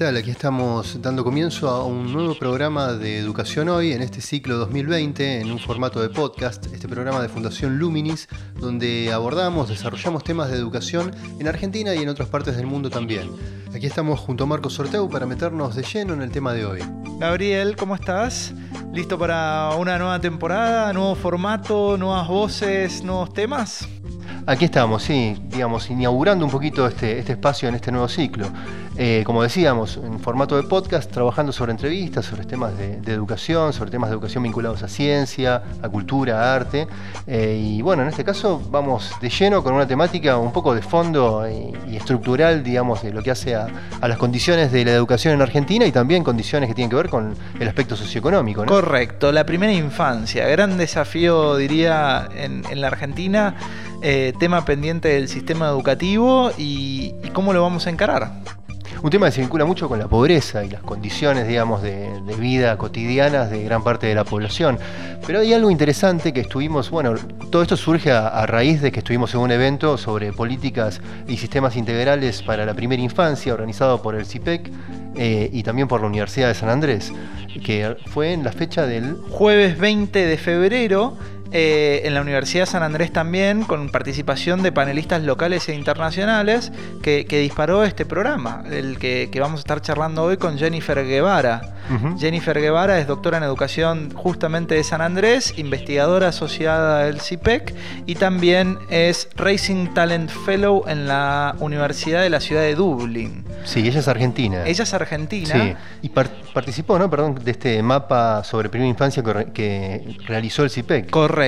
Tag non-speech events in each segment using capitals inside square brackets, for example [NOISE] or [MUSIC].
Tal? Aquí estamos dando comienzo a un nuevo programa de Educación Hoy en este ciclo 2020 en un formato de podcast, este programa de Fundación Luminis, donde abordamos, desarrollamos temas de educación en Argentina y en otras partes del mundo también. Aquí estamos junto a Marcos Sorteu para meternos de lleno en el tema de hoy. Gabriel, ¿cómo estás? ¿Listo para una nueva temporada, nuevo formato, nuevas voces, nuevos temas? Aquí estamos, sí, digamos, inaugurando un poquito este, este espacio en este nuevo ciclo. Eh, como decíamos, en formato de podcast, trabajando sobre entrevistas, sobre temas de, educación, sobre temas de educación vinculados a ciencia, a cultura, a arte. Eh, y bueno, en este caso vamos de lleno con una temática un poco de fondo y, estructural, digamos, de lo que hace a, las condiciones de la educación en Argentina y también condiciones que tienen que ver con el aspecto socioeconómico. Correcto, la primera infancia, gran desafío, diría, en, la Argentina. Eh, tema pendiente del sistema educativo y cómo lo vamos a encarar un tema que se vincula mucho con la pobreza y las condiciones, digamos, de, vida cotidianas de gran parte de la población. Pero hay algo interesante que estuvimos, bueno, todo esto surge a, raíz de que estuvimos en un evento sobre políticas y sistemas integrales para la primera infancia, organizado por el CIPEC eh, y también por la Universidad de San Andrés, que fue en la fecha del... Jueves 20 de febrero eh, en la Universidad de San Andrés también, con participación de panelistas locales e internacionales, que, disparó este programa, el que, vamos a estar charlando hoy con Jennifer Guevara. Jennifer Guevara es doctora en educación justamente de San Andrés, investigadora asociada del CIPEC y también es Racing Talent Fellow en la Universidad de la ciudad de Dublín. Sí, ella es argentina. Ella es argentina. Sí, y participó, ¿no? Perdón, de este mapa sobre primera infancia que, realizó el CIPEC. Correcto.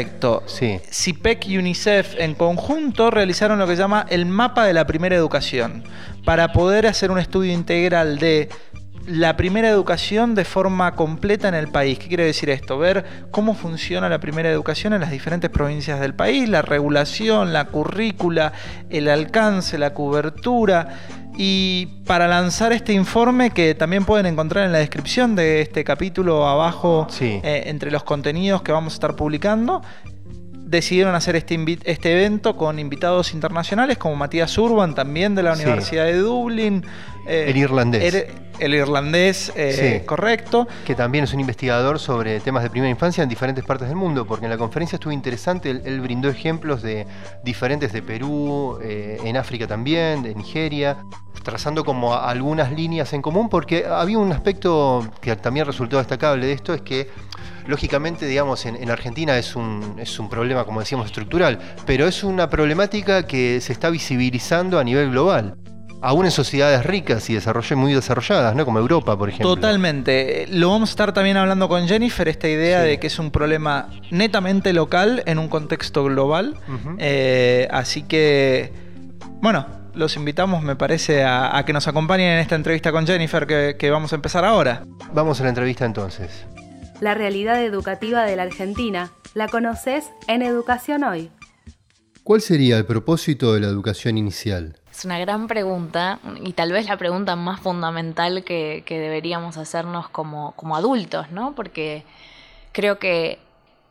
Sí. CIPEC y UNICEF en conjunto realizaron lo que se llama el mapa de la primera educación, para poder hacer un estudio integral de la primera educación de forma completa en el país. ¿Qué quiere decir esto? Ver cómo funciona la primera educación en las diferentes provincias del país, la regulación, la currícula, el alcance, la cobertura. Y para lanzar este informe que también pueden encontrar en la descripción de este capítulo abajo, eh, entre los contenidos que vamos a estar publicando, decidieron hacer este, este evento con invitados internacionales como Matías Urban, también de la Universidad de Dublín. Eh, el irlandés. El, irlandés, eh, correcto. Que también es un investigador sobre temas de primera infancia en diferentes partes del mundo, porque en la conferencia estuvo interesante, él, brindó ejemplos de diferentes de Perú, eh, en África también, de Nigeria, trazando como algunas líneas en común, porque había un aspecto que también resultó destacable de esto, es que lógicamente, digamos, en, Argentina es un, es un problema, como decíamos, estructural, pero es una problemática que se está visibilizando a nivel global aún en sociedades ricas y muy desarrolladas, ¿no? Como Europa, por ejemplo. Totalmente. Lo vamos a estar también hablando con Jennifer, esta idea de que es un problema netamente local en un contexto global. Eh, así que, bueno, los invitamos, me parece, a, que nos acompañen en esta entrevista con Jennifer que vamos a empezar ahora. Vamos a la entrevista entonces la realidad educativa de la Argentina. La conoces en Educación Hoy. ¿Cuál sería el propósito de la educación inicial? Es una gran pregunta y tal vez la pregunta más fundamental que, deberíamos hacernos como, como adultos, ¿no? Porque creo que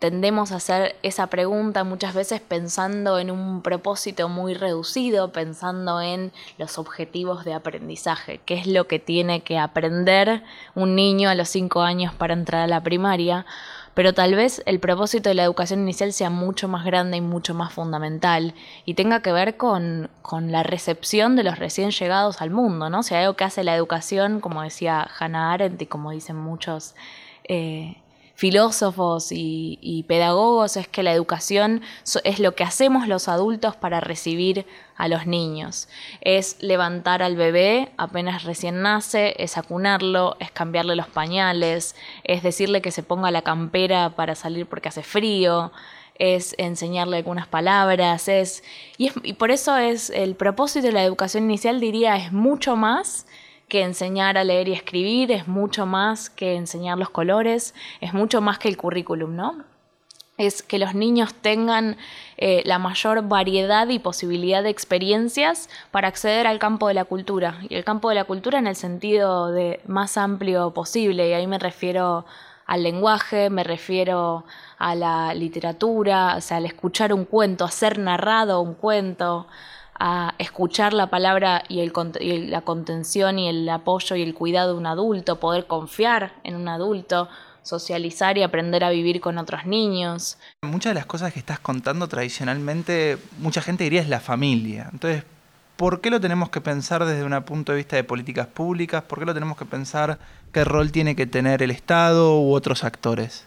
tendemos a hacer esa pregunta muchas veces pensando en un propósito muy reducido, pensando en los objetivos de aprendizaje, qué es lo que tiene que aprender un niño a los cinco años para entrar a la primaria, pero tal vez el propósito de la educación inicial sea mucho más grande y mucho más fundamental y tenga que ver con, la recepción de los recién llegados al mundo, ¿no? O sea, algo que hace la educación, como decía Hannah Arendt y como dicen muchos eh, filósofos y, pedagogos es que la educación es lo que hacemos los adultos para recibir a los niños. Es levantar al bebé apenas recién nace, es acunarlo, es cambiarle los pañales, es decirle que se ponga la campera para salir porque hace frío, es enseñarle algunas palabras, es y, y por eso es el propósito de la educación inicial diría es mucho más que enseñar a leer y escribir, es mucho más que enseñar los colores, es mucho más que el currículum, ¿no? es que los niños tengan eh, la mayor variedad y posibilidad de experiencias para acceder al campo de la cultura. Y el campo de la cultura en el sentido de más amplio posible. Y ahí me refiero al lenguaje, me refiero a la literatura, o sea, al escuchar un cuento, a narrado un cuento, a escuchar la palabra y, y la contención y el apoyo y el cuidado de un adulto, poder confiar en un adulto socializar y aprender a vivir con otros niños. Muchas de las cosas que estás contando tradicionalmente, mucha gente diría es la familia. Entonces, ¿por qué lo tenemos que pensar desde un punto de vista de políticas públicas? ¿Por qué lo tenemos que pensar qué rol tiene que tener el Estado u otros actores?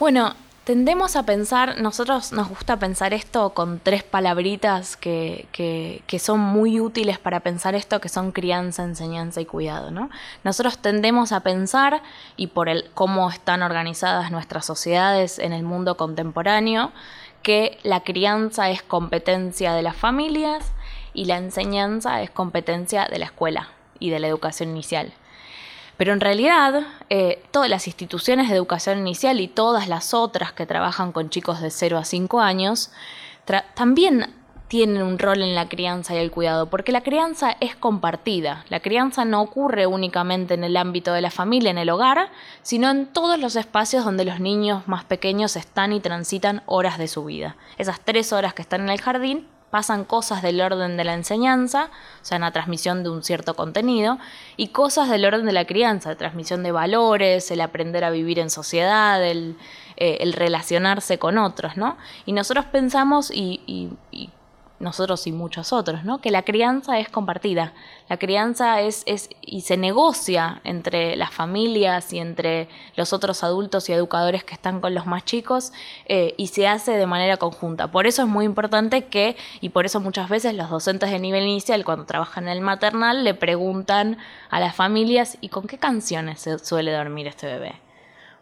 Bueno, Tendemos a pensar, nosotros nos gusta pensar esto con tres palabritas que, que, son muy útiles para pensar esto, que son crianza, enseñanza y cuidado. ¿no? Nosotros tendemos a pensar, y por el cómo están organizadas nuestras sociedades en el mundo contemporáneo, que la crianza es competencia de las familias y la enseñanza es competencia de la escuela y de la educación inicial. Pero en realidad, eh, todas las instituciones de educación inicial y todas las otras que trabajan con chicos de 0 a 5 años, también tienen un rol en la crianza y el cuidado, porque la crianza es compartida. La crianza no ocurre únicamente en el ámbito de la familia, en el hogar, sino en todos los espacios donde los niños más pequeños están y transitan horas de su vida. Esas tres horas que están en el jardín pasan cosas del orden de la enseñanza, o sea, en la transmisión de un cierto contenido, y cosas del orden de la crianza, transmisión de valores, el aprender a vivir en sociedad, el, eh, relacionarse con otros, ¿no? Y nosotros pensamos, y nosotros y muchos otros, ¿no? Que la crianza es compartida. La crianza es, y se negocia entre las familias y entre los otros adultos y educadores que están con los más chicos eh, y se hace de manera conjunta. Por eso es muy importante que, y por eso muchas veces los docentes de nivel inicial cuando trabajan en el maternal le preguntan a las familias ¿y con qué canciones se suele dormir este bebé?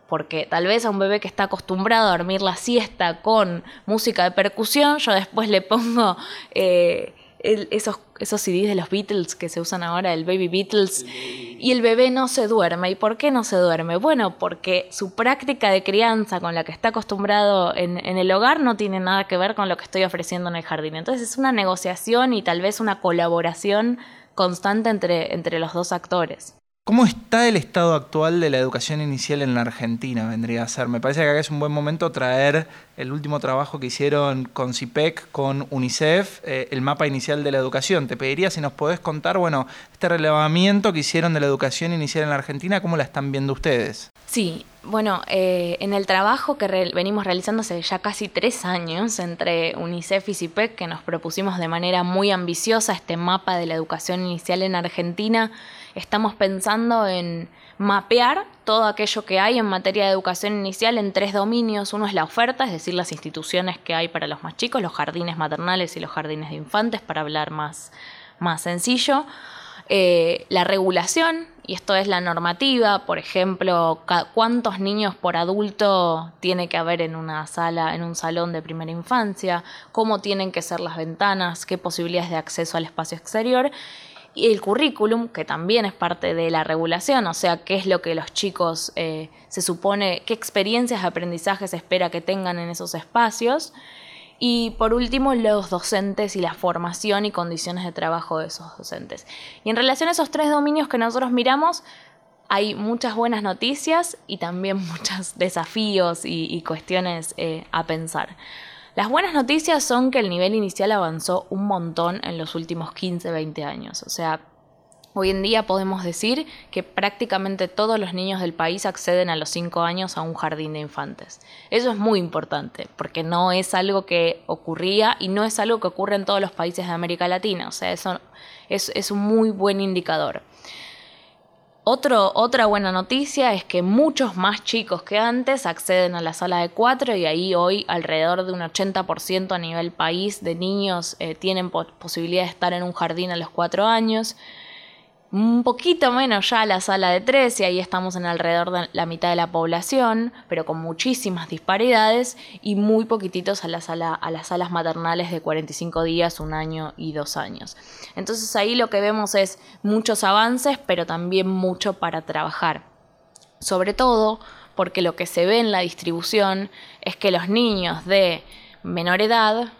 porque tal vez a un bebé que está acostumbrado a dormir la siesta con música de percusión, yo después le pongo eh, esos, esos CDs de los Beatles que se usan ahora, el Baby Beatles, y el bebé no se duerme. ¿Y por qué no se duerme? Bueno, porque su práctica de crianza con la que está acostumbrado en, en el hogar no tiene nada que ver con lo que estoy ofreciendo en el jardín. Entonces es una negociación y tal vez una colaboración constante entre, entre los dos actores. ¿Cómo está el estado actual de la educación inicial en la Argentina? Vendría a ser. Me parece que acá es un buen momento traer el último trabajo que hicieron con CIPEC, con UNICEF, eh, el mapa inicial de la educación. Te pediría si nos podés contar, bueno, este relevamiento que hicieron de la educación inicial en la Argentina, ¿cómo la están viendo ustedes? Sí, bueno, eh, en el trabajo que venimos realizando hace ya casi tres años entre UNICEF y CIPEC, que nos propusimos de manera muy ambiciosa este mapa de la educación inicial en Argentina, estamos pensando en mapear todo aquello que hay en materia de educación inicial en tres dominios. Uno es la oferta, es decir, las instituciones que hay para los más chicos, los jardines maternales y los jardines de infantes, para hablar más, más sencillo. Eh, la regulación, y esto es la normativa, por ejemplo, cuántos niños por adulto tiene que haber en una sala, en un salón de primera infancia, cómo tienen que ser las ventanas, qué posibilidades de acceso al espacio exterior y el currículum, que también es parte de la regulación, o sea, qué es lo que los chicos eh, se supone, qué experiencias de aprendizaje se espera que tengan en esos espacios. Y por último, los docentes y la formación y condiciones de trabajo de esos docentes. Y en relación a esos tres dominios que nosotros miramos, hay muchas buenas noticias y también [LAUGHS] muchos desafíos y, cuestiones eh, a pensar. Las buenas noticias son que el nivel inicial avanzó un montón en los últimos 15, 20 años. O sea, hoy en día podemos decir que prácticamente todos los niños del país acceden a los 5 años a un jardín de infantes. Eso es muy importante, porque no es algo que ocurría y no es algo que ocurre en todos los países de América Latina. O sea, eso es, es un muy buen indicador otra buena noticia es que muchos más chicos que antes acceden a la sala de cuatro y ahí hoy alrededor de un 80% a nivel país de niños eh, tienen posibilidad de estar en un jardín a los cuatro años un poquito menos ya la sala de tres y ahí estamos en alrededor de la mitad de la población, pero con muchísimas disparidades y muy poquititos a, a las salas maternales de 45 días, un año y dos años. Entonces ahí lo que vemos es muchos avances, pero también mucho para trabajar. Sobre todo porque lo que se ve en la distribución es que los niños de menor edad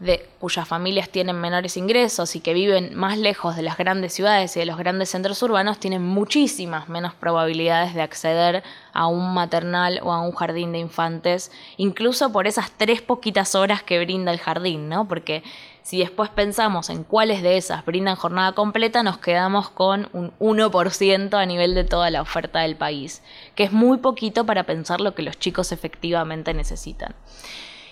de cuyas familias tienen menores ingresos y que viven más lejos de las grandes ciudades y de los grandes centros urbanos tienen muchísimas menos probabilidades de acceder a un maternal o a un jardín de infantes, incluso por esas tres poquitas horas que brinda el jardín, ¿no? Porque si después pensamos en cuáles de esas brindan jornada completa, nos quedamos con un 1% a nivel de toda la oferta del país, que es muy poquito para pensar lo que los chicos efectivamente necesitan.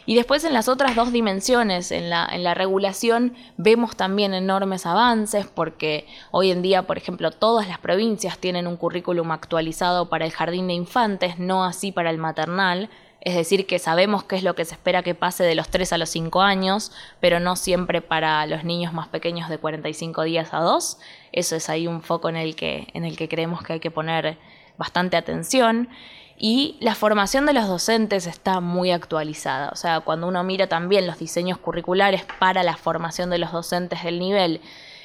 Y después en las otras dos dimensiones, en la, en la regulación, vemos también enormes avances porque hoy en día, por ejemplo, todas las provincias tienen un currículum actualizado para el jardín de infantes, no así para el maternal. Es decir, que sabemos qué es lo que se espera que pase de los 3 a los 5 años, pero no siempre para los niños más pequeños de 45 días a 2. Eso es ahí un foco en el que, en el que creemos que hay que poner bastante atención. Y la formación de los docentes está muy actualizada. O sea, cuando uno mira también los diseños curriculares para la formación de los docentes del nivel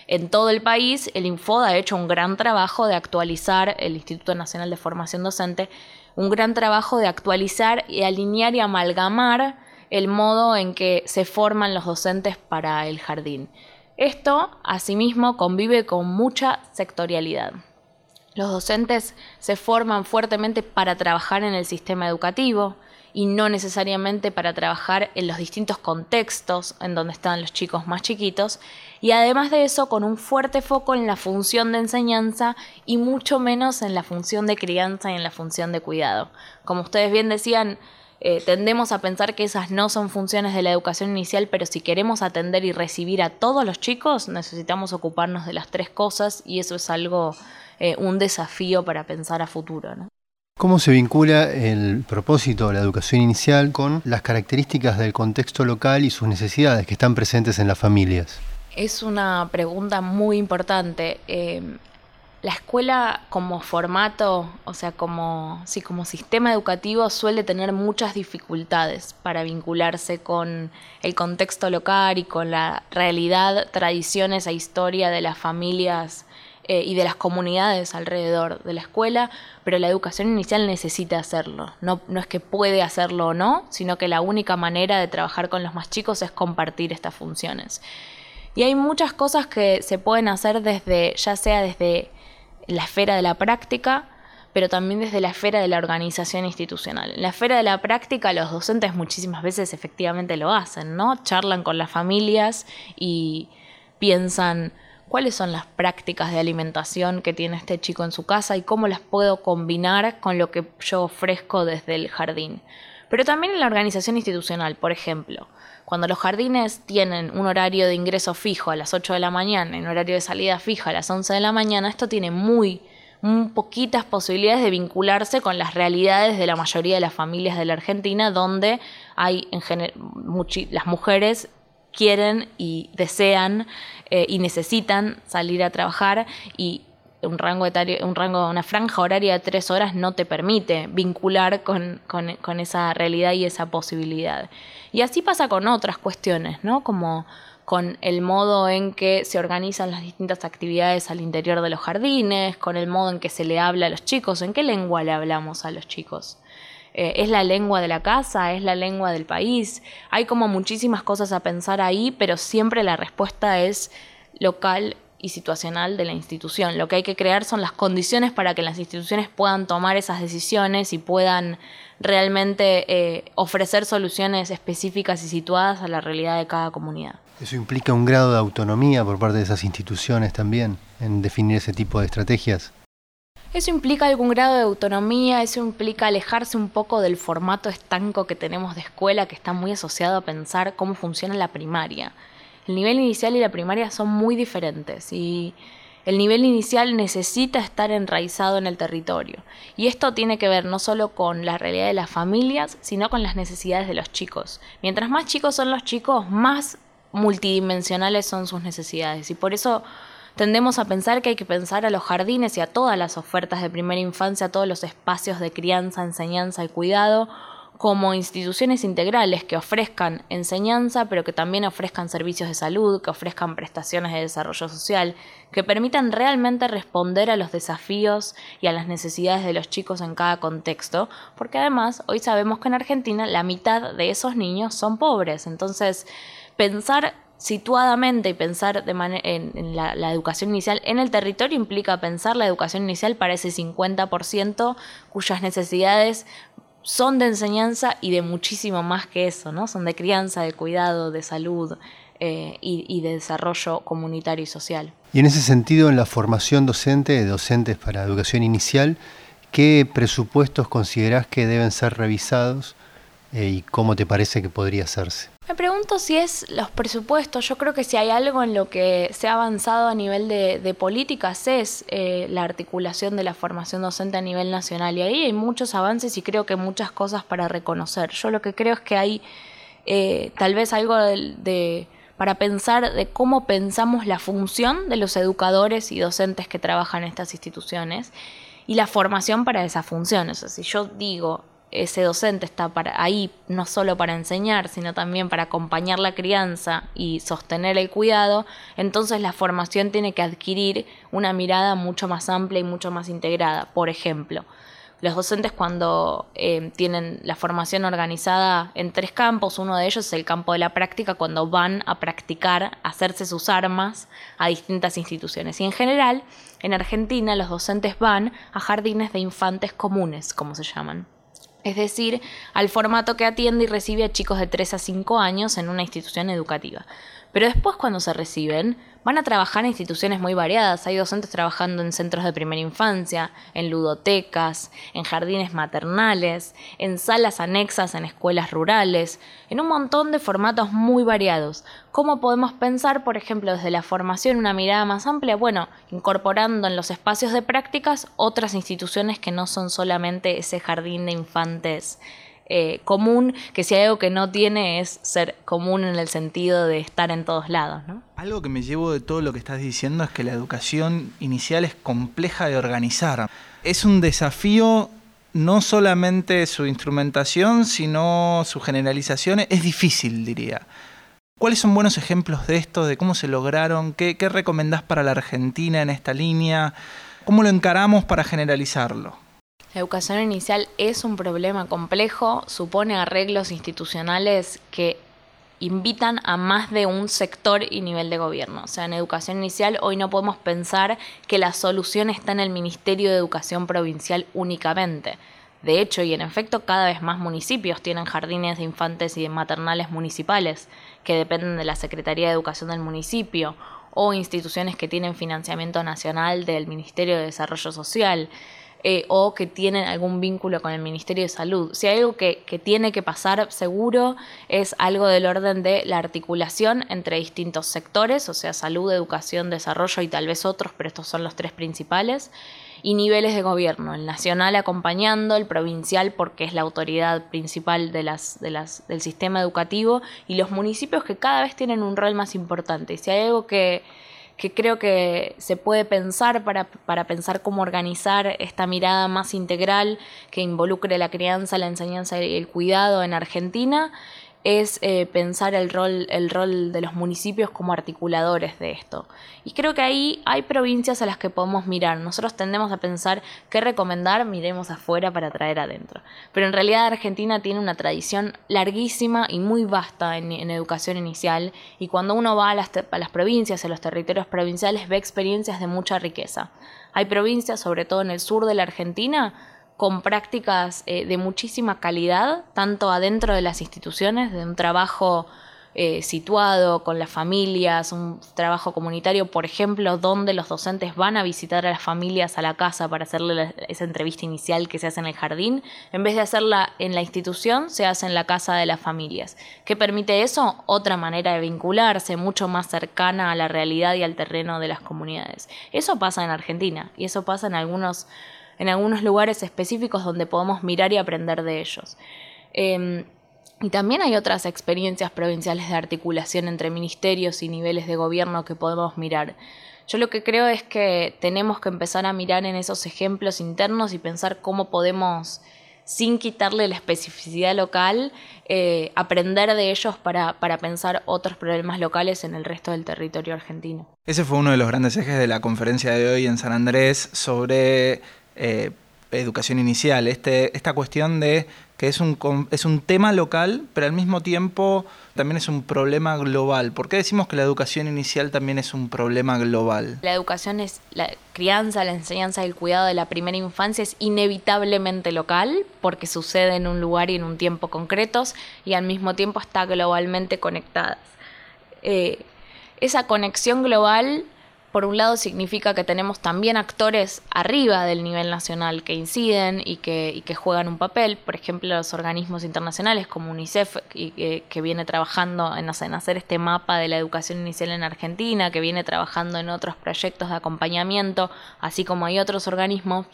en todo el país, el Infoda ha hecho un gran trabajo de actualizar, el Instituto Nacional de Formación Docente, un gran trabajo de actualizar y alinear y amalgamar el modo en que se forman los docentes para el jardín. Esto, asimismo, convive con mucha sectorialidad. Los docentes se forman fuertemente para trabajar en el sistema educativo y no necesariamente para trabajar en los distintos contextos en donde están los chicos más chiquitos y además de eso con un fuerte foco en la función de enseñanza y mucho menos en la función de crianza y en la función de cuidado. Como ustedes bien decían, eh, tendemos a pensar que esas no son funciones de la educación inicial, pero si queremos atender y recibir a todos los chicos, necesitamos ocuparnos de las tres cosas y eso es algo eh, un desafío para pensar a futuro. ¿Cómo se vincula el propósito de la educación inicial con las características del contexto local y sus necesidades que están presentes en las familias? Es una pregunta muy importante. Eh, la escuela como formato, o sea, como, sí, como sistema educativo suele tener muchas dificultades para vincularse con el contexto local y con la realidad, tradiciones e historia de las familias eh, y de las comunidades alrededor de la escuela, pero la educación inicial necesita hacerlo. No, no es que puede hacerlo o no, sino que la única manera de trabajar con los más chicos es compartir estas funciones. Y hay muchas cosas que se pueden hacer desde, ya sea desde la esfera de la práctica, pero también desde la esfera de la organización institucional. En la esfera de la práctica, los docentes muchísimas veces efectivamente lo hacen, ¿no? Charlan con las familias y piensan, cuáles son las prácticas de alimentación que tiene este chico en su casa y cómo las puedo combinar con lo que yo ofrezco desde el jardín. Pero también en la organización institucional, por ejemplo, cuando los jardines tienen un horario de ingreso fijo a las 8 de la mañana y un horario de salida fija a las 11 de la mañana, esto tiene muy, poquitas posibilidades de vincularse con las realidades de la mayoría de las familias de la Argentina, donde hay en las mujeres quieren y desean eh, y necesitan salir a trabajar y un rango etario, un rango, una franja horaria de tres horas no te permite vincular con, con, esa realidad y esa posibilidad. Y así pasa con otras cuestiones, ¿no? Como con el modo en que se organizan las distintas actividades al interior de los jardines, con el modo en que se le habla a los chicos, en qué lengua le hablamos a los chicos. Eh, es la lengua de la casa, es la lengua del país. Hay como muchísimas cosas a pensar ahí, pero siempre la respuesta es local y situacional de la institución. Lo que hay que crear son las condiciones para que las instituciones puedan tomar esas decisiones y puedan realmente eh, ofrecer soluciones específicas y situadas a la realidad de cada comunidad. Eso implica un grado de autonomía por parte de esas instituciones también en definir ese tipo de estrategias. Eso implica algún grado de autonomía, eso implica alejarse un poco del formato estanco que tenemos de escuela que está muy asociado a pensar cómo funciona la primaria. El nivel inicial y la primaria son muy diferentes y el nivel inicial necesita estar enraizado en el territorio. Y esto tiene que ver no solo con la realidad de las familias, sino con las necesidades de los chicos. Mientras más chicos son los chicos, más multidimensionales son sus necesidades. Y por eso Tendemos a pensar que hay que pensar a los jardines y a todas las ofertas de primera infancia, a todos los espacios de crianza, enseñanza y cuidado como instituciones integrales que ofrezcan enseñanza, pero que también ofrezcan servicios de salud, que ofrezcan prestaciones de desarrollo social, que permitan realmente responder a los desafíos y a las necesidades de los chicos en cada contexto, porque además hoy sabemos que en Argentina la mitad de esos niños son pobres, entonces pensar situadamente y pensar de en, la, la, educación inicial en el territorio implica pensar la educación inicial para ese 50% cuyas necesidades son de enseñanza y de muchísimo más que eso, ¿no? Son de crianza, de cuidado, de salud eh, y, de desarrollo comunitario y social. Y en ese sentido, en la formación docente de docentes para educación inicial, ¿qué presupuestos considerás que deben ser revisados eh, y cómo te parece que podría hacerse? Me pregunto si es los presupuestos. Yo creo que si hay algo en lo que se ha avanzado a nivel de, políticas es eh, la articulación de la formación docente a nivel nacional. Y ahí hay muchos avances y creo que muchas cosas para reconocer. Yo lo que creo es que hay eh, tal vez algo de, para pensar de cómo pensamos la función de los educadores y docentes que trabajan en estas instituciones y la formación para esas funciones. Si yo digo, ese docente está para, ahí no solo para enseñar, sino también para acompañar la crianza y sostener el cuidado, entonces la formación tiene que adquirir una mirada mucho más amplia y mucho más integrada. Por ejemplo, los docentes cuando eh, tienen la formación organizada en tres campos, uno de ellos es el campo de la práctica, cuando van a practicar, a hacerse sus armas a distintas instituciones. Y en general, en Argentina los docentes van a jardines de infantes comunes, como se llaman es decir, al formato que atiende y recibe a chicos de 3 a 5 años en una institución educativa. Pero después cuando se reciben, van a trabajar en instituciones muy variadas. Hay docentes trabajando en centros de primera infancia, en ludotecas, en jardines maternales, en salas anexas en escuelas rurales, en un montón de formatos muy variados. ¿Cómo podemos pensar, por ejemplo, desde la formación una mirada más amplia? Bueno, incorporando en los espacios de prácticas otras instituciones que no son solamente ese jardín de infantes eh, común, que si hay algo que no tiene es ser común en el sentido de estar en todos lados. Algo que me llevo de todo lo que estás diciendo es que la educación inicial es compleja de organizar. Es un desafío no solamente su instrumentación, sino su generalización. Es difícil, diría. ¿Cuáles son buenos ejemplos de esto, de cómo se lograron? ¿Qué, qué recomendás para la Argentina en esta línea? ¿Cómo lo encaramos para generalizarlo? La educación inicial es un problema complejo, supone arreglos institucionales que invitan a más de un sector y nivel de gobierno. O sea, en educación inicial hoy no podemos pensar que la solución está en el Ministerio de Educación Provincial únicamente. De hecho, y en efecto, cada vez más municipios tienen jardines de infantes y de maternales municipales que dependen de la Secretaría de Educación del municipio o instituciones que tienen financiamiento nacional del Ministerio de Desarrollo Social. Eh, o que tienen algún vínculo con el Ministerio de Salud. Si hay algo que, tiene que pasar seguro es algo del orden de la articulación entre distintos sectores, o sea, salud, educación, desarrollo y tal vez otros, pero estos son los tres principales, y niveles de gobierno, el nacional acompañando, el provincial porque es la autoridad principal del sistema educativo y los municipios que cada vez tienen un rol más importante. Si hay algo que que creo que se puede pensar para, para, pensar cómo organizar esta mirada más integral que involucre la crianza, la enseñanza y el cuidado en Argentina es eh, pensar el rol, el rol de los municipios como articuladores de esto. Y creo que ahí hay provincias a las que podemos mirar. Nosotros tendemos a pensar qué recomendar, miremos afuera para traer adentro. Pero en realidad Argentina tiene una tradición larguísima y muy vasta en, educación inicial y cuando uno va a las, a las provincias, a los territorios provinciales, ve experiencias de mucha riqueza. Hay provincias, sobre todo en el sur de la Argentina, con prácticas eh, de muchísima calidad, tanto adentro de las instituciones, de un trabajo eh, situado con las familias, un trabajo comunitario, por ejemplo, donde los docentes van a visitar a las familias a la casa para hacerle esa entrevista inicial que se hace en el jardín, en vez de hacerla en la institución, se hace en la casa de las familias. ¿Qué permite eso? Otra manera de vincularse, mucho más cercana a la realidad y al terreno de las comunidades. Eso pasa en Argentina y eso pasa en algunos en algunos lugares específicos donde podemos mirar y aprender de ellos. Em, y también hay otras experiencias provinciales de articulación entre ministerios y niveles de gobierno que podemos mirar. Yo lo que creo es que tenemos que empezar a mirar en esos ejemplos internos y pensar cómo podemos sin quitarle la especificidad local, eh, aprender de ellos para, pensar otros problemas locales en el resto del territorio argentino. Ese fue uno de los grandes ejes de la conferencia de hoy en San Andrés sobre eh, educación inicial, este, esta cuestión de que es un, es un tema local, pero al mismo tiempo también es un problema global. ¿Por qué decimos que la educación inicial también es un problema global? La educación es la crianza, la enseñanza y el cuidado de la primera infancia es inevitablemente local porque sucede en un lugar y en un tiempo concretos y al mismo tiempo está globalmente conectada. Eh, esa conexión global por un lado significa que tenemos también actores arriba del nivel nacional que inciden y que, juegan un papel, por ejemplo los organismos internacionales como UNICEF y, que, viene trabajando en, en, hacer este mapa de la educación inicial en Argentina, que viene trabajando en otros proyectos de acompañamiento, así como hay otros organismos,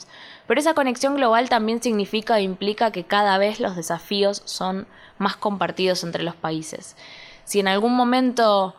pero esa conexión global también significa e implica que cada vez los desafíos son más compartidos entre los países. Si en algún momento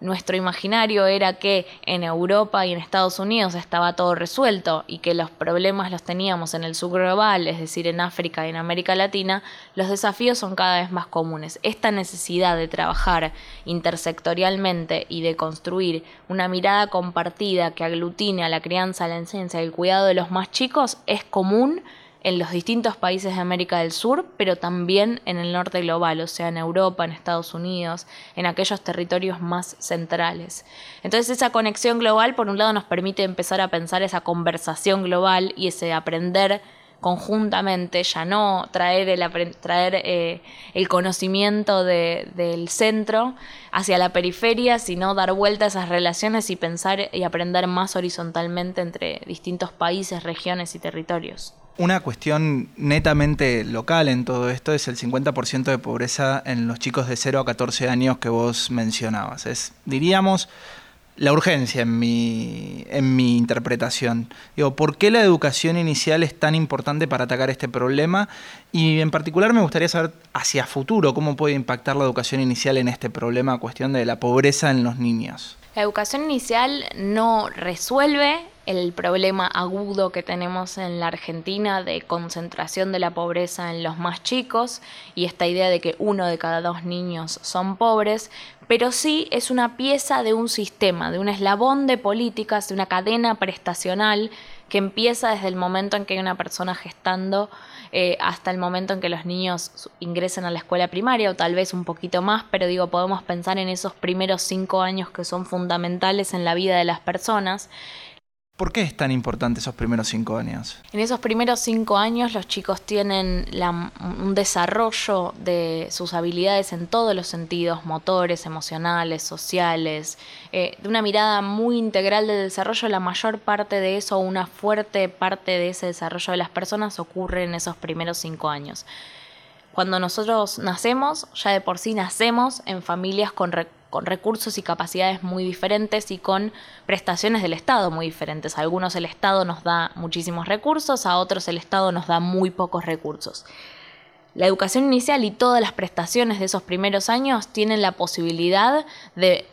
nuestro imaginario era que en Europa y en Estados Unidos estaba todo resuelto y que los problemas los teníamos en el sur global, es decir, en África y en América Latina, los desafíos son cada vez más comunes. Esta necesidad de trabajar intersectorialmente y de construir una mirada compartida que aglutine a la crianza, la enseñanza y el cuidado de los más chicos es común en los distintos países de América del Sur, pero también en el norte global, o sea, en Europa, en Estados Unidos, en aquellos territorios más centrales. Entonces esa conexión global, por un lado, nos permite empezar a pensar esa conversación global y ese aprender conjuntamente, ya no traer el, traer, eh, el conocimiento del centro hacia la periferia, sino dar vuelta a esas relaciones y pensar y aprender más horizontalmente entre distintos países, regiones y territorios. Una cuestión netamente local en todo esto es el 50% de pobreza en los chicos de 0 a 14 años que vos mencionabas. Es, diríamos, la urgencia en mi, en mi interpretación. Digo, ¿por qué la educación inicial es tan importante para atacar este problema? Y en particular me gustaría saber hacia futuro cómo puede impactar la educación inicial en este problema, cuestión de la pobreza en los niños. La educación inicial no resuelve el problema agudo que tenemos en la Argentina de concentración de la pobreza en los más chicos y esta idea de que uno de cada dos niños son pobres, pero sí es una pieza de un sistema, de un eslabón de políticas, de una cadena prestacional que empieza desde el momento en que hay una persona gestando eh, hasta el momento en que los niños ingresen a la escuela primaria o tal vez un poquito más, pero digo, podemos pensar en esos primeros cinco años que son fundamentales en la vida de las personas ¿Por qué es tan importante esos primeros cinco años? En esos primeros cinco años los chicos tienen un desarrollo de sus habilidades en todos los sentidos, motores, emocionales, sociales, eh, de una mirada muy integral del desarrollo. La mayor parte de eso, una fuerte parte de ese desarrollo de las personas ocurre en esos primeros cinco años. Cuando nosotros nacemos, ya de por sí nacemos en familias con recursos con recursos y capacidades muy diferentes y con prestaciones del Estado muy diferentes. A algunos el Estado nos da muchísimos recursos, a otros el Estado nos da muy pocos recursos. La educación inicial y todas las prestaciones de esos primeros años tienen la posibilidad de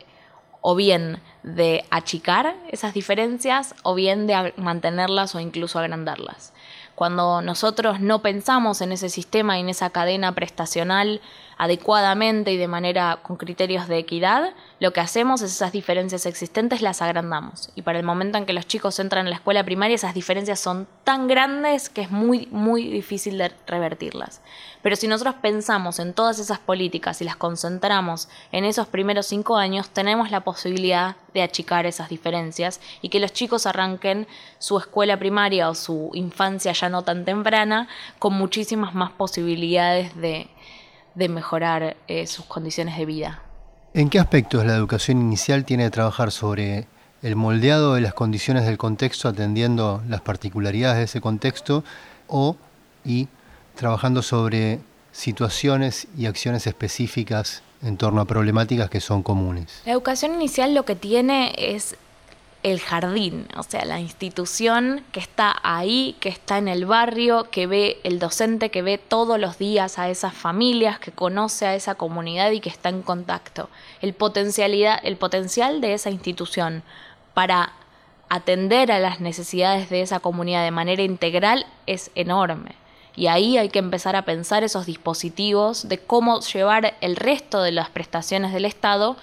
o bien de achicar esas diferencias o bien de mantenerlas o incluso agrandarlas. Cuando nosotros no pensamos en ese sistema y en esa cadena prestacional adecuadamente y de manera con criterios de equidad, lo que hacemos es esas diferencias existentes las agrandamos. Y para el momento en que los chicos entran en la escuela primaria, esas diferencias son tan grandes que es muy, muy difícil de revertirlas. Pero si nosotros pensamos en todas esas políticas y las concentramos en esos primeros cinco años, tenemos la posibilidad de achicar esas diferencias y que los chicos arranquen su escuela primaria o su infancia ya no tan temprana con muchísimas más posibilidades de, de mejorar eh, sus condiciones de vida. ¿En qué aspectos la educación inicial tiene que trabajar sobre el moldeado de las condiciones del contexto atendiendo las particularidades de ese contexto o y trabajando sobre situaciones y acciones específicas en torno a problemáticas que son comunes? La educación inicial lo que tiene es el jardín, o sea, la institución que está ahí, que está en el barrio, que ve el docente, que ve todos los días a esas familias, que conoce a esa comunidad y que está en contacto. El, potencialidad, el potencial de esa institución para atender a las necesidades de esa comunidad de manera integral es enorme. Y ahí hay que empezar a pensar esos dispositivos de cómo llevar el resto de las prestaciones del Estado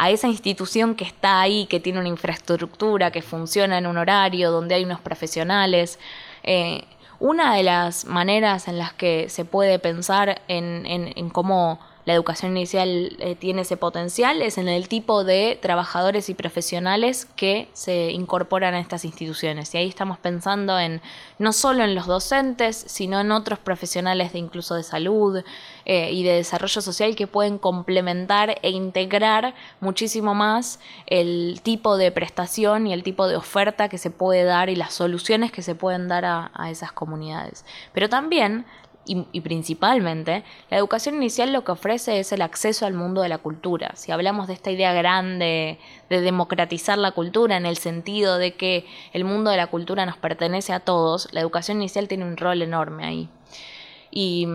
a esa institución que está ahí, que tiene una infraestructura, que funciona en un horario, donde hay unos profesionales. Eh, una de las maneras en las que se puede pensar en, en cómo la educación inicial eh, tiene ese potencial es en el tipo de trabajadores y profesionales que se incorporan a estas instituciones. Y ahí estamos pensando en no solo en los docentes, sino en otros profesionales de incluso de salud eh, y de desarrollo social que pueden complementar e integrar muchísimo más el tipo de prestación y el tipo de oferta que se puede dar y las soluciones que se pueden dar a, a esas comunidades. Pero también y, principalmente, la educación inicial lo que ofrece es el acceso al mundo de la cultura. Si hablamos de esta idea grande de democratizar la cultura en el sentido de que el mundo de la cultura nos pertenece a todos, la educación inicial tiene un rol enorme ahí. Y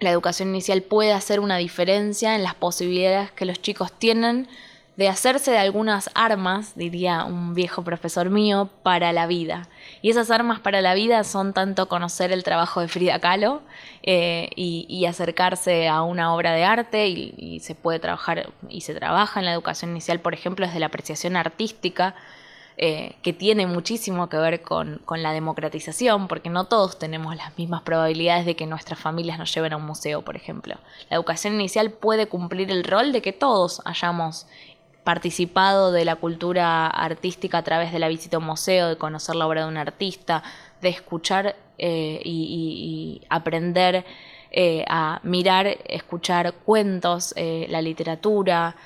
la educación inicial puede hacer una diferencia en las posibilidades que los chicos tienen de hacerse de algunas armas, diría un viejo profesor mío, para la vida. Y esas armas para la vida son tanto conocer el trabajo de Frida Kahlo eh, y, acercarse a una obra de arte y, se puede trabajar y se trabaja en la educación inicial, por ejemplo, desde la apreciación artística. Eh, que tiene muchísimo que ver con, la democratización, porque no todos tenemos las mismas probabilidades de que nuestras familias nos lleven a un museo, por ejemplo. La educación inicial puede cumplir el rol de que todos hayamos participado de la cultura artística a través de la visita a un museo, de conocer la obra de un artista, de escuchar eh, y, aprender eh, a mirar, escuchar cuentos, la literatura,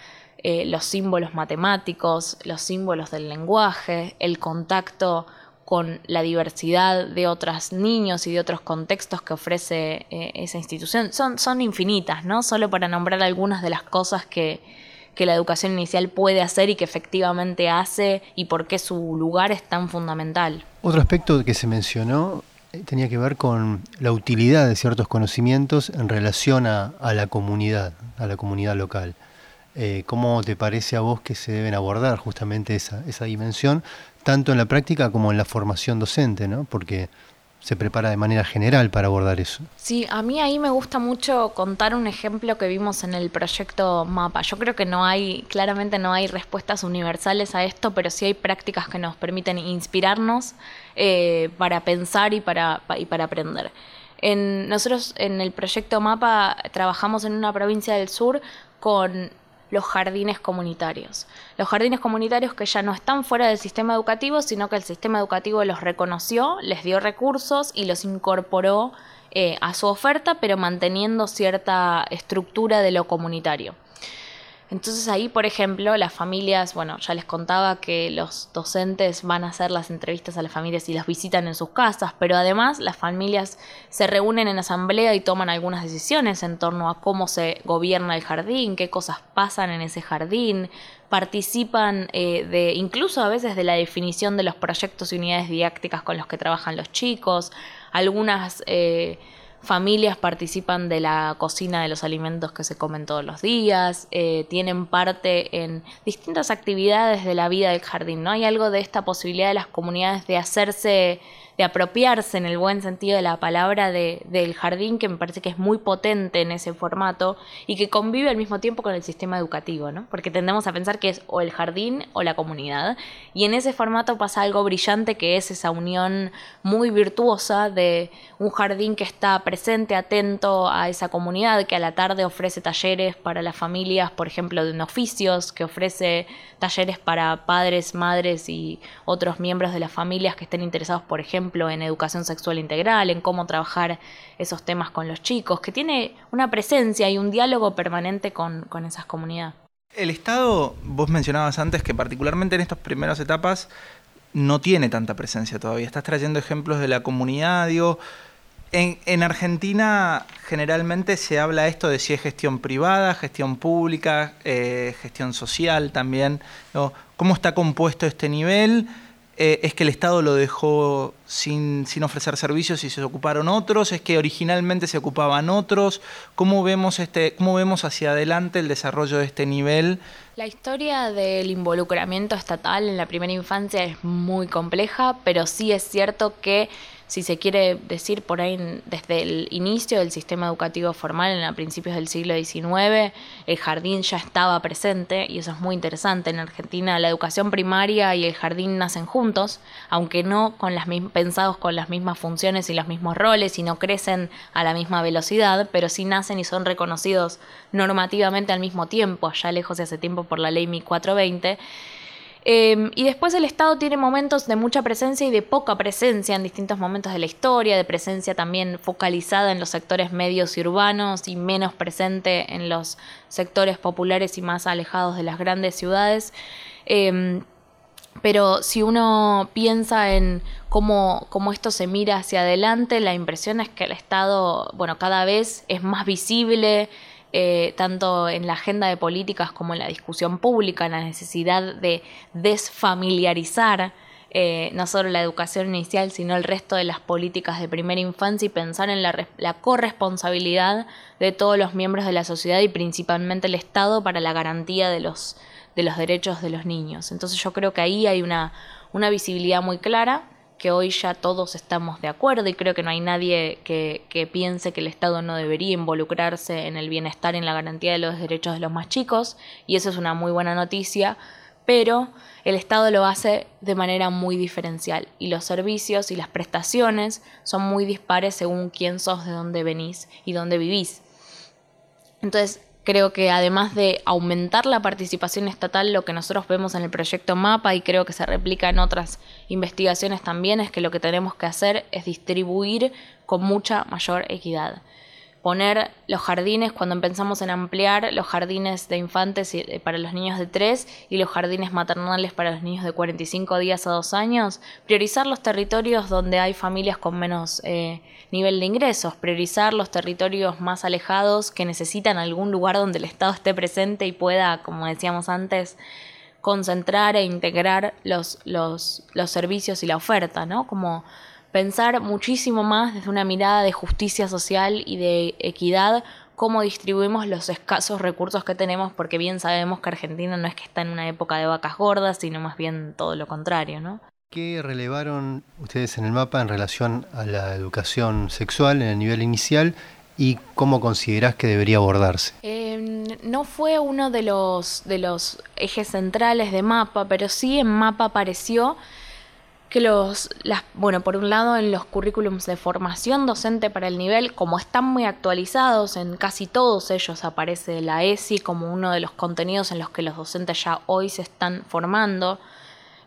los símbolos matemáticos, los símbolos del lenguaje, el contacto con la diversidad de otros niños y de otros contextos que ofrece esa institución. Son, son infinitas, ¿no? Solo para nombrar algunas de las cosas que, que la educación inicial puede hacer y que efectivamente hace y por qué su lugar es tan fundamental. Otro aspecto que se mencionó eh, tenía que ver con la utilidad de ciertos conocimientos en relación a, la comunidad, a la comunidad local. Eh, ¿Cómo te parece a vos que se deben abordar justamente esa, esa dimensión, tanto en la práctica como en la formación docente? ¿no? Porque se prepara de manera general para abordar eso. Sí, a mí ahí me gusta mucho contar un ejemplo que vimos en el proyecto MAPA. Yo creo que no hay, claramente no hay respuestas universales a esto, pero sí hay prácticas que nos permiten inspirarnos eh, para pensar y para, y para aprender. En, nosotros en el proyecto MAPA trabajamos en una provincia del sur con los jardines comunitarios. Los jardines comunitarios que ya no están fuera del sistema educativo, sino que el sistema educativo los reconoció, les dio recursos y los incorporó eh, a su oferta, pero manteniendo cierta estructura de lo comunitario. Entonces ahí, por ejemplo, las familias, bueno, ya les contaba que los docentes van a hacer las entrevistas a las familias y las visitan en sus casas, pero además las familias se reúnen en asamblea y toman algunas decisiones en torno a cómo se gobierna el jardín, qué cosas pasan en ese jardín, participan eh, de incluso a veces de la definición de los proyectos y unidades didácticas con los que trabajan los chicos, algunas... Eh, familias participan de la cocina de los alimentos que se comen todos los días, eh, tienen parte en distintas actividades de la vida del jardín. ¿no? Hay algo de esta posibilidad de las comunidades de hacerse de apropiarse en el buen sentido de la palabra de, del jardín, que me parece que es muy potente en ese formato y que convive al mismo tiempo con el sistema educativo, ¿no? Porque tendemos a pensar que es o el jardín o la comunidad. Y en ese formato pasa algo brillante que es esa unión muy virtuosa de un jardín que está presente, atento a esa comunidad, que a la tarde ofrece talleres para las familias, por ejemplo, de oficios, que ofrece talleres para padres, madres y otros miembros de las familias que estén interesados, por ejemplo, en educación sexual integral, en cómo trabajar esos temas con los chicos, que tiene una presencia y un diálogo permanente con, esas comunidades. El Estado, vos mencionabas antes que particularmente en estas primeras etapas no tiene tanta presencia todavía. Estás trayendo ejemplos de la comunidad, digo, en, Argentina generalmente se habla esto de si es gestión privada, gestión pública, eh, gestión social también. ¿Cómo está compuesto este nivel? Eh, es que el Estado lo dejó sin, ofrecer servicios y se ocuparon otros, es que originalmente se ocupaban otros. ¿Cómo vemos, este, ¿Cómo vemos hacia adelante el desarrollo de este nivel? La historia del involucramiento estatal en la primera infancia es muy compleja, pero sí es cierto que si se quiere decir por ahí desde el inicio del sistema educativo formal, en a principios del siglo XIX, el jardín ya estaba presente y eso es muy interesante. En Argentina la educación primaria y el jardín nacen juntos, aunque no con las pensados con las mismas funciones y los mismos roles y no crecen a la misma velocidad, pero sí nacen y son reconocidos normativamente al mismo tiempo, allá lejos de hace tiempo por la ley 1420 Em, y después el Estado tiene momentos de mucha presencia y de poca presencia en distintos momentos de la historia, de presencia también focalizada en los sectores medios y urbanos y menos presente en los sectores populares y más alejados de las grandes ciudades. Em, pero si uno piensa en cómo, cómo, esto se mira hacia adelante, la impresión es que el Estado, bueno, cada vez es más visible, eh, tanto en la agenda de políticas como en la discusión pública, en la necesidad de desfamiliarizar eh, no solo la educación inicial, sino el resto de las políticas de primera infancia y pensar en la, corresponsabilidad de todos los miembros de la sociedad y principalmente el Estado para la garantía de los, de los derechos de los niños. Entonces yo creo que ahí hay una visibilidad muy clara que hoy ya todos estamos de acuerdo y creo que no hay nadie que, piense que el Estado no debería involucrarse en el bienestar y en la garantía de los derechos de los más chicos y eso es una muy buena noticia, pero el Estado lo hace de manera muy diferencial y los servicios y las prestaciones son muy dispares según quién sos, de dónde venís y dónde vivís. Entonces, Creo que además de aumentar la participación estatal, lo que nosotros vemos en el proyecto MAPA y creo que se replica en otras investigaciones también, es que lo que tenemos que hacer es distribuir con mucha mayor equidad poner los jardines, cuando pensamos en ampliar los jardines de infantes eh, para los niños de 3 y los jardines maternales para los niños de 45 días a 2 años, priorizar los territorios donde hay familias con menos eh, nivel de ingresos, priorizar los territorios más alejados que necesitan algún lugar donde el Estado esté presente y pueda, como decíamos antes, concentrar e integrar los, los, los servicios y la oferta, ¿no? Como pensar muchísimo más desde una mirada de justicia social y de equidad cómo distribuimos los escasos recursos que tenemos, porque bien sabemos que Argentina no es que está en una época de vacas gordas, sino más bien todo lo contrario, ¿no? ¿Qué relevaron ustedes en el mapa en relación a la educación sexual en el nivel inicial y cómo considerás que debería abordarse? Em, no fue uno de los, de los ejes centrales de mapa, pero sí en mapa apareció que los, las, bueno, por un lado en los currículums de formación docente para el nivel, como están muy actualizados, en casi todos ellos aparece la ESI como uno de los contenidos en los que los docentes ya hoy se están formando.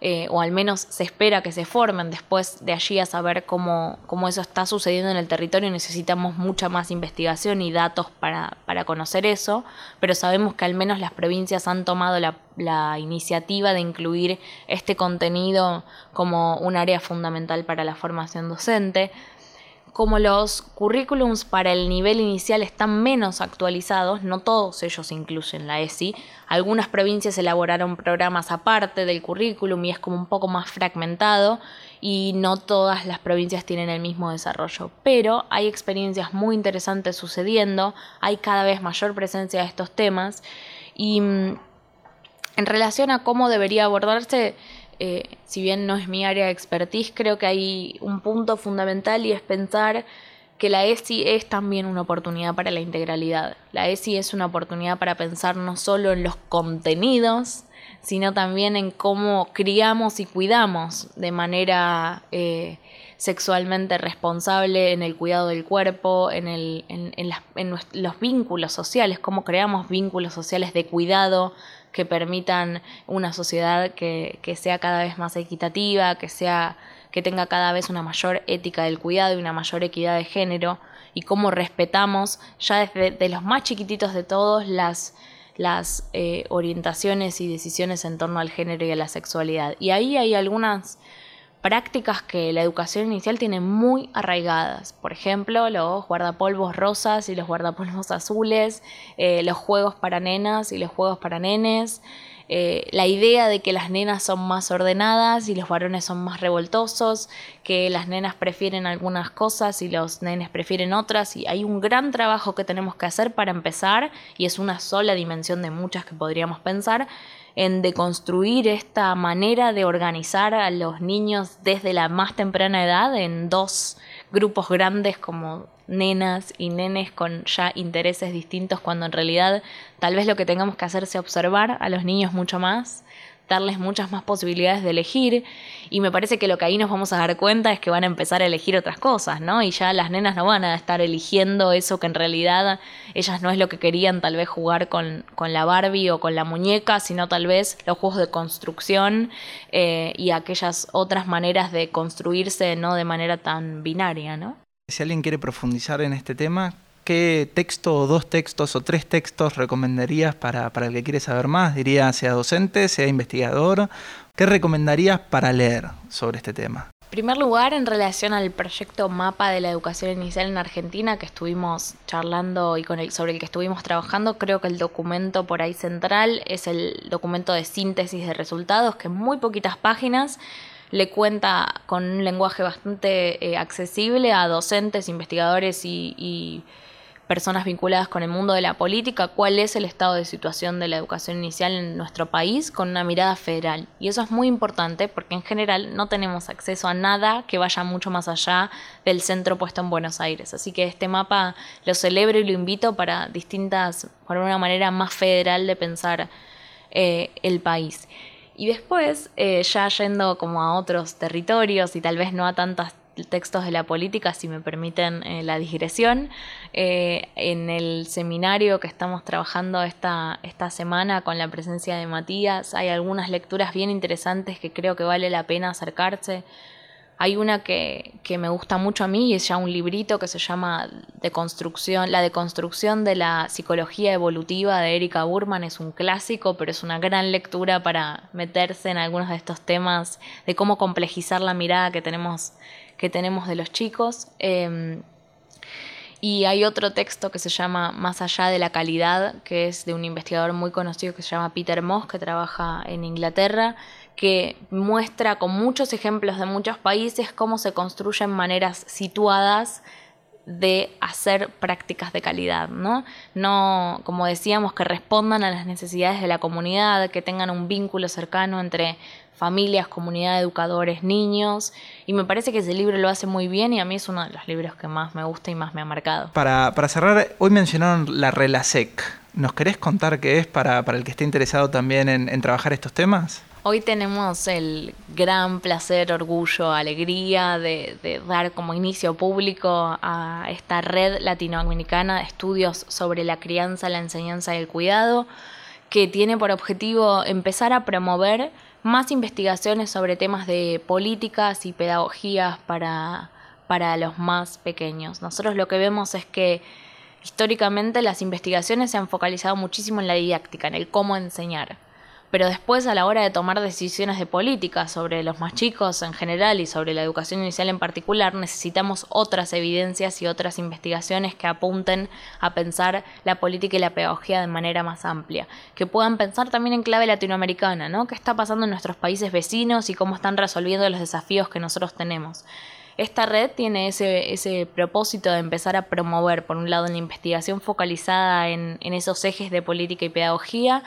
Eh, o al menos se espera que se formen. Después de allí a saber cómo, cómo eso está sucediendo en el territorio necesitamos mucha más investigación y datos para, para conocer eso, pero sabemos que al menos las provincias han tomado la, la iniciativa de incluir este contenido como un área fundamental para la formación docente como los currículums para el nivel inicial están menos actualizados, no todos ellos incluyen la ESI, algunas provincias elaboraron programas aparte del currículum y es como un poco más fragmentado y no todas las provincias tienen el mismo desarrollo, pero hay experiencias muy interesantes sucediendo, hay cada vez mayor presencia de estos temas y mm, en relación a cómo debería abordarse, eh, si bien no es mi área de expertise, creo que hay un punto fundamental y es pensar que la ESI es también una oportunidad para la integralidad. La ESI es una oportunidad para pensar no solo en los contenidos, sino también en cómo criamos y cuidamos de manera eh, sexualmente responsable en el cuidado del cuerpo, en, los vínculos sociales, cómo creamos vínculos sociales de cuidado, que permitan una sociedad que, sea cada vez más equitativa, que sea que tenga cada vez una mayor ética del cuidado y una mayor equidad de género y cómo respetamos ya desde los más chiquititos de todos las, las eh, orientaciones y decisiones en torno al género y a la sexualidad. Y ahí hay algunas prácticas que la educación inicial tiene muy arraigadas. Por ejemplo, los guardapolvos rosas y los guardapolvos azules, eh, los juegos para nenas y los juegos para nenes, eh, la idea de que las nenas son más ordenadas y los varones son más revoltosos, que las nenas prefieren algunas cosas y los nenes prefieren otras, y hay un gran trabajo que tenemos que hacer para empezar, y es una sola dimensión de muchas que podríamos pensar, en deconstruir esta manera de organizar a los niños desde la más temprana edad en dos grupos grandes como nenas y nenes con ya intereses distintos cuando en realidad tal vez lo que tengamos que hacer es observar a los niños mucho más, darles muchas más posibilidades de elegir y me parece que lo que ahí nos vamos a dar cuenta es que van a empezar a elegir otras cosas, ¿no? Y ya las nenas no van a estar eligiendo eso que en realidad ellas no es lo que querían tal vez jugar con, la Barbie o con la muñeca, sino tal vez los juegos de construcción eh, y aquellas otras maneras de construirse no de manera tan binaria, ¿no? Si alguien quiere profundizar en este tema, ¿qué texto o dos textos o tres textos recomendarías para, el que quiere saber más? Diría, sea docente, sea investigador. ¿Qué recomendarías para leer sobre este tema? En primer lugar, en relación al proyecto Mapa de la Educación Inicial en Argentina que estuvimos charlando y sobre el que estuvimos trabajando, creo que el documento por ahí central es el documento de síntesis de resultados, que en muy poquitas páginas le cuenta con un lenguaje bastante eh, accesible a docentes, investigadores y, personas vinculadas con el mundo de la política cuál es el estado de situación de la educación inicial en nuestro país con una mirada federal. Y eso es muy importante porque en general no tenemos acceso a nada que vaya mucho más allá del centro puesto en Buenos Aires. Así que este mapa lo celebro y lo invito para distintas, para una manera más federal de pensar eh, el país. Y después, eh, ya yendo como a otros territorios y tal vez no a tantos textos de la política, si me permiten eh, la digresión, eh, en el seminario que estamos trabajando esta, esta semana con la presencia de Matías, hay algunas lecturas bien interesantes que creo que vale la pena acercarse. Hay una que, que, me gusta mucho a mí y es ya un librito que se llama Deconstrucción, La deconstrucción de la psicología evolutiva de Erika Burman. Es un clásico, pero es una gran lectura para meterse en algunos de estos temas de cómo complejizar la mirada que tenemos, que tenemos de los chicos. Em, y hay otro texto que se llama Más allá de la calidad, que es de un investigador muy conocido que se llama Peter Moss, que trabaja en Inglaterra que muestra con muchos ejemplos de muchos países cómo se construyen maneras situadas de hacer prácticas de calidad, ¿no? No, como decíamos, que respondan a las necesidades de la comunidad, que tengan un vínculo cercano entre familias, comunidad, educadores, niños. Y me parece que ese libro lo hace muy bien y a mí es uno de los libros que más me gusta y más me ha marcado. Para, cerrar, hoy mencionaron la RELASEC. ¿Nos querés contar qué es para, el que esté interesado también en trabajar estos temas? Hoy tenemos el gran placer, orgullo, alegría de, dar como inicio público a esta red latinoamericana de estudios sobre la crianza, la enseñanza y el cuidado, que tiene por objetivo empezar a promover más investigaciones sobre temas de políticas y pedagogías para, para los más pequeños. Nosotros lo que vemos es que históricamente las investigaciones se han focalizado muchísimo en la didáctica, en el cómo enseñar pero después a la hora de tomar decisiones de política sobre los más chicos en general y sobre la educación inicial en particular, necesitamos otras evidencias y otras investigaciones que apunten a pensar la política y la pedagogía de manera más amplia, que puedan pensar también en clave latinoamericana, ¿no? ¿Qué está pasando en nuestros países vecinos y cómo están resolviendo los desafíos que nosotros tenemos? Esta red tiene ese, ese, propósito de empezar a promover, por un lado, una investigación focalizada en, en esos ejes de política y pedagogía,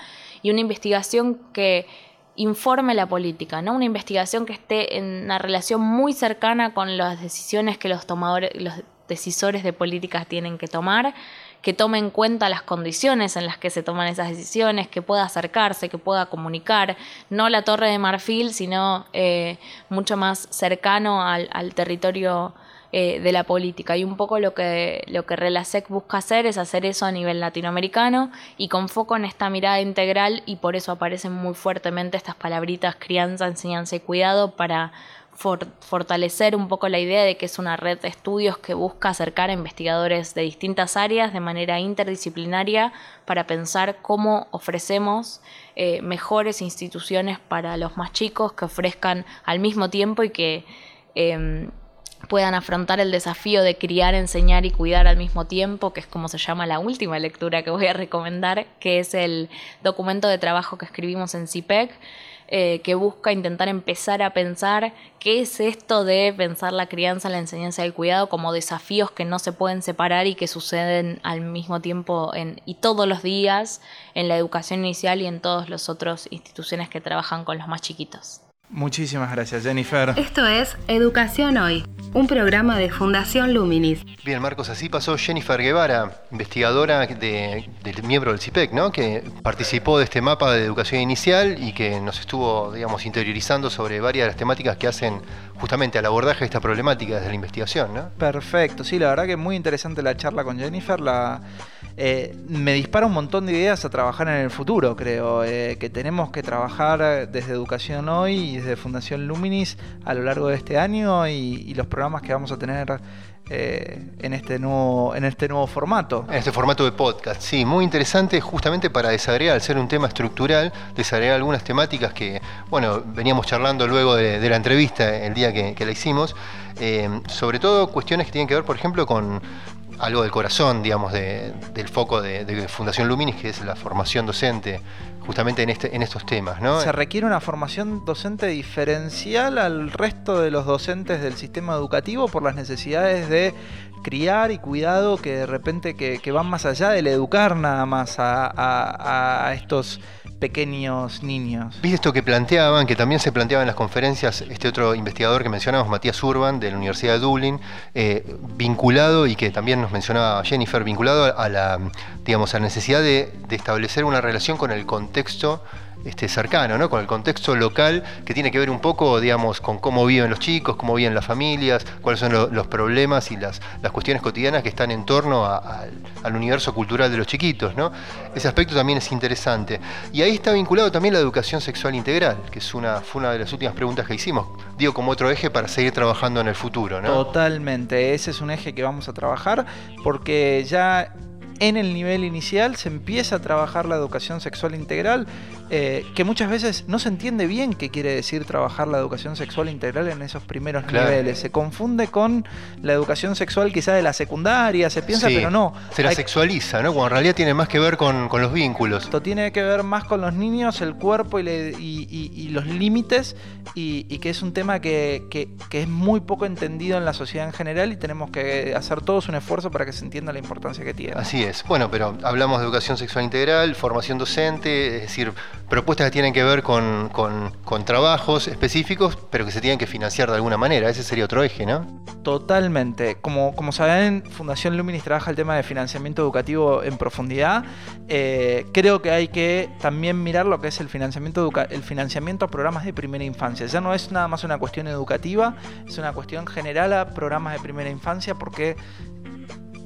y una investigación que informe la política, ¿no? Una investigación que esté en una relación muy cercana con las decisiones que los tomadores, los decisores de políticas tienen que tomar, que tome en cuenta las condiciones en las que se toman esas decisiones, que pueda acercarse, que pueda comunicar, no la torre de marfil, sino eh, mucho más cercano al, al territorio eh, de la política. Y un poco lo que, lo que Relasec busca hacer es hacer eso a nivel latinoamericano y con foco en esta mirada integral y por eso aparecen muy fuertemente estas palabritas crianza, enseñanza y cuidado para fortalecer un poco la idea de que es una red de estudios que busca acercar a investigadores de distintas áreas de manera interdisciplinaria para pensar cómo ofrecemos eh, mejores instituciones para los más chicos que ofrezcan al mismo tiempo y que em, puedan afrontar el desafío de criar, enseñar y cuidar al mismo tiempo, que es como se llama la última lectura que voy a recomendar, que es el documento de trabajo que escribimos en CIPEC, eh, que busca intentar empezar a pensar qué es esto de pensar la crianza, la enseñanza y el cuidado como desafíos que no se pueden separar y que suceden al mismo tiempo en, y todos los días en la educación inicial y en todas las otras instituciones que trabajan con los más chiquitos. Muchísimas gracias, Jennifer. Esto es Educación Hoy, un programa de Fundación Luminis. Bien, Marcos, así pasó Jennifer Guevara, investigadora de, del miembro del CIPEC, ¿no? que participó de este mapa de educación inicial y que nos estuvo, digamos, interiorizando sobre varias de las temáticas que hacen justamente al abordaje de esta problemática desde la investigación. ¿no? Perfecto, sí, la verdad que muy interesante la charla con Jennifer. La, eh, me dispara un montón de ideas a trabajar en el futuro, creo, eh, que tenemos que trabajar desde Educación Hoy desde Fundación Luminis a lo largo de este año y, los programas que vamos a tener eh, en, este nuevo, en este nuevo formato. En este formato de podcast, sí, muy interesante justamente para desagregar, al ser un tema estructural, desagregar algunas temáticas que, bueno, veníamos charlando luego de, la entrevista el día que, la hicimos, sobre todo cuestiones que tienen que ver, por ejemplo, con algo del corazón, digamos, del foco de, Fundación Luminis, que es la formación docente, justamente en, este, en estos temas. ¿no? Se requiere una formación docente diferencial al resto de los docentes del sistema educativo por las necesidades de criar y cuidado que de repente que, van más allá del educar nada más a estos pequeños niños. ¿Viste esto que planteaban, que también se planteaba en las conferencias, este otro investigador que mencionamos, Matías Urban, de la Universidad de Dublín, eh, vinculado, y que también nos mencionaba Jennifer, vinculado a la, digamos, a la necesidad de, de establecer una relación con el contexto este, cercano, ¿no? con el contexto local que tiene que ver un poco, digamos, con cómo viven los chicos, cómo viven las familias, cuáles son los problemas y las, las, cuestiones cotidianas que están en torno al universo cultural de los chiquitos. ¿no? Ese aspecto también es interesante. Y ahí está vinculado también la educación sexual integral, que es una, fue una de las últimas preguntas que hicimos. Digo, como otro eje para seguir trabajando en el futuro. ¿no? Totalmente, ese es un eje que vamos a trabajar porque ya en el nivel inicial se empieza a trabajar la educación sexual integral, eh, que muchas veces no se entiende bien qué quiere decir trabajar la educación sexual integral en esos primeros niveles. Se confunde con la educación sexual quizá de la secundaria, se piensa, pero no. Se la sexualiza, ¿no? Cuando en realidad tiene más que ver con, los vínculos. Esto tiene que ver más con los niños, el cuerpo y, los límites, y, que es un tema que, que es muy poco entendido en la sociedad en general y tenemos que hacer todos un esfuerzo para que se entienda la importancia que tiene. Así bueno, pero hablamos de educación sexual integral, formación docente, es decir, propuestas que tienen que ver con, trabajos específicos, pero que se tienen que financiar de alguna manera. Ese sería otro eje, ¿no? Totalmente. Como, como saben, Fundación Luminis trabaja el tema de financiamiento educativo en profundidad. Eh, creo que hay que también mirar lo que es el financiamiento, el financiamiento a programas de primera infancia. Ya no es nada más una cuestión educativa, es una cuestión general a programas de primera infancia porque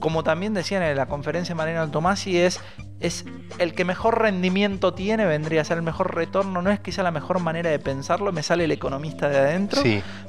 como también decían en la conferencia Mariano Tomasi, es, es el que mejor rendimiento tiene, vendría a ser el mejor retorno. No es quizá la mejor manera de pensarlo, me sale el economista de adentro,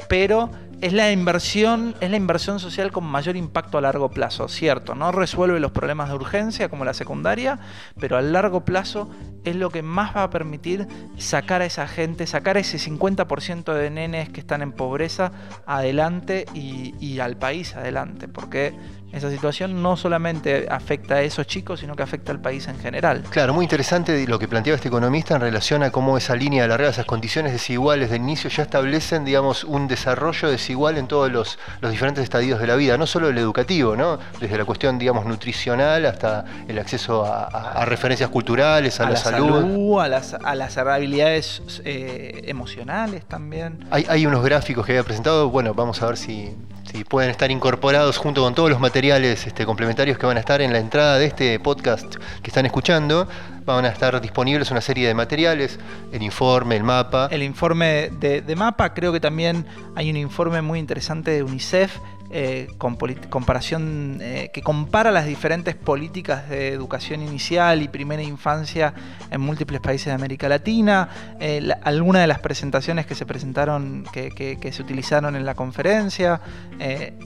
pero es la inversión, es la inversión social con mayor impacto a largo plazo, cierto, no resuelve los problemas de urgencia como la secundaria, pero a largo plazo es lo que más va a permitir sacar a esa gente, sacar a ese 50% de nenes que están en pobreza adelante y, y al país adelante, porque esa situación no solamente afecta a esos chicos, sino que afecta al país en general. Claro, muy interesante lo que planteaba este economista en relación a cómo esa línea de esas condiciones desiguales de inicio ya establecen, digamos, un desarrollo desigual en todos los, diferentes estadios de la vida, no solo el educativo, ¿no? Desde la cuestión, digamos, nutricional hasta el acceso a, referencias culturales, a, la, salud. a, las, a las habilidades eh, emocionales también. Hay, hay unos gráficos que había presentado, bueno, vamos a ver si Sí, pueden estar incorporados junto con todos los materiales este, complementarios que van a estar en la entrada de este podcast que están escuchando. Van a estar disponibles una serie de materiales, el informe, el mapa. El informe de mapa, creo que también hay un informe muy interesante de UNICEF eh, con comparación eh, que compara las diferentes políticas de educación inicial y primera infancia en múltiples países de América Latina. Eh, algunas de las presentaciones que se presentaron, que, se utilizaron en la conferencia,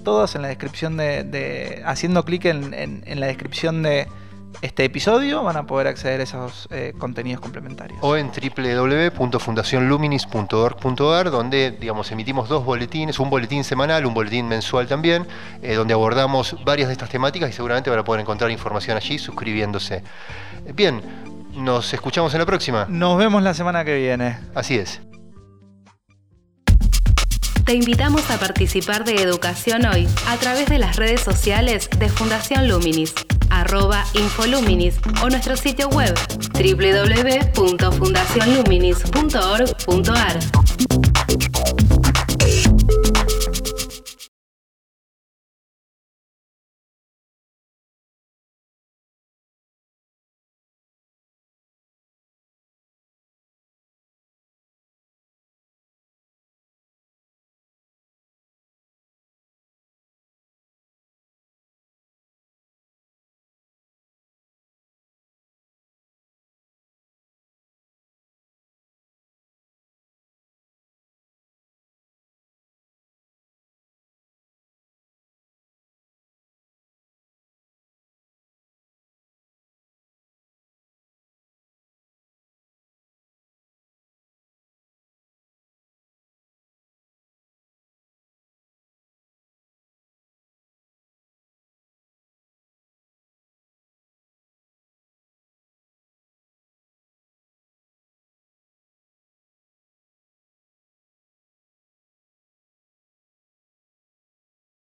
todas en la descripción de, haciendo clic en, la descripción de, este episodio van a poder acceder a esos eh, contenidos complementarios. O en www.fundacionluminis.org.ar, donde digamos, emitimos dos boletines, un boletín semanal, un boletín mensual también, eh, donde abordamos varias de estas temáticas y seguramente van a poder encontrar información allí suscribiéndose. Bien, nos escuchamos en la próxima. Nos vemos la semana que viene. Así es. Te invitamos a participar de Educación Hoy a través de las redes sociales de Fundación Luminis, arroba Infoluminis o nuestro sitio web www.fundacionluminis.org.ar.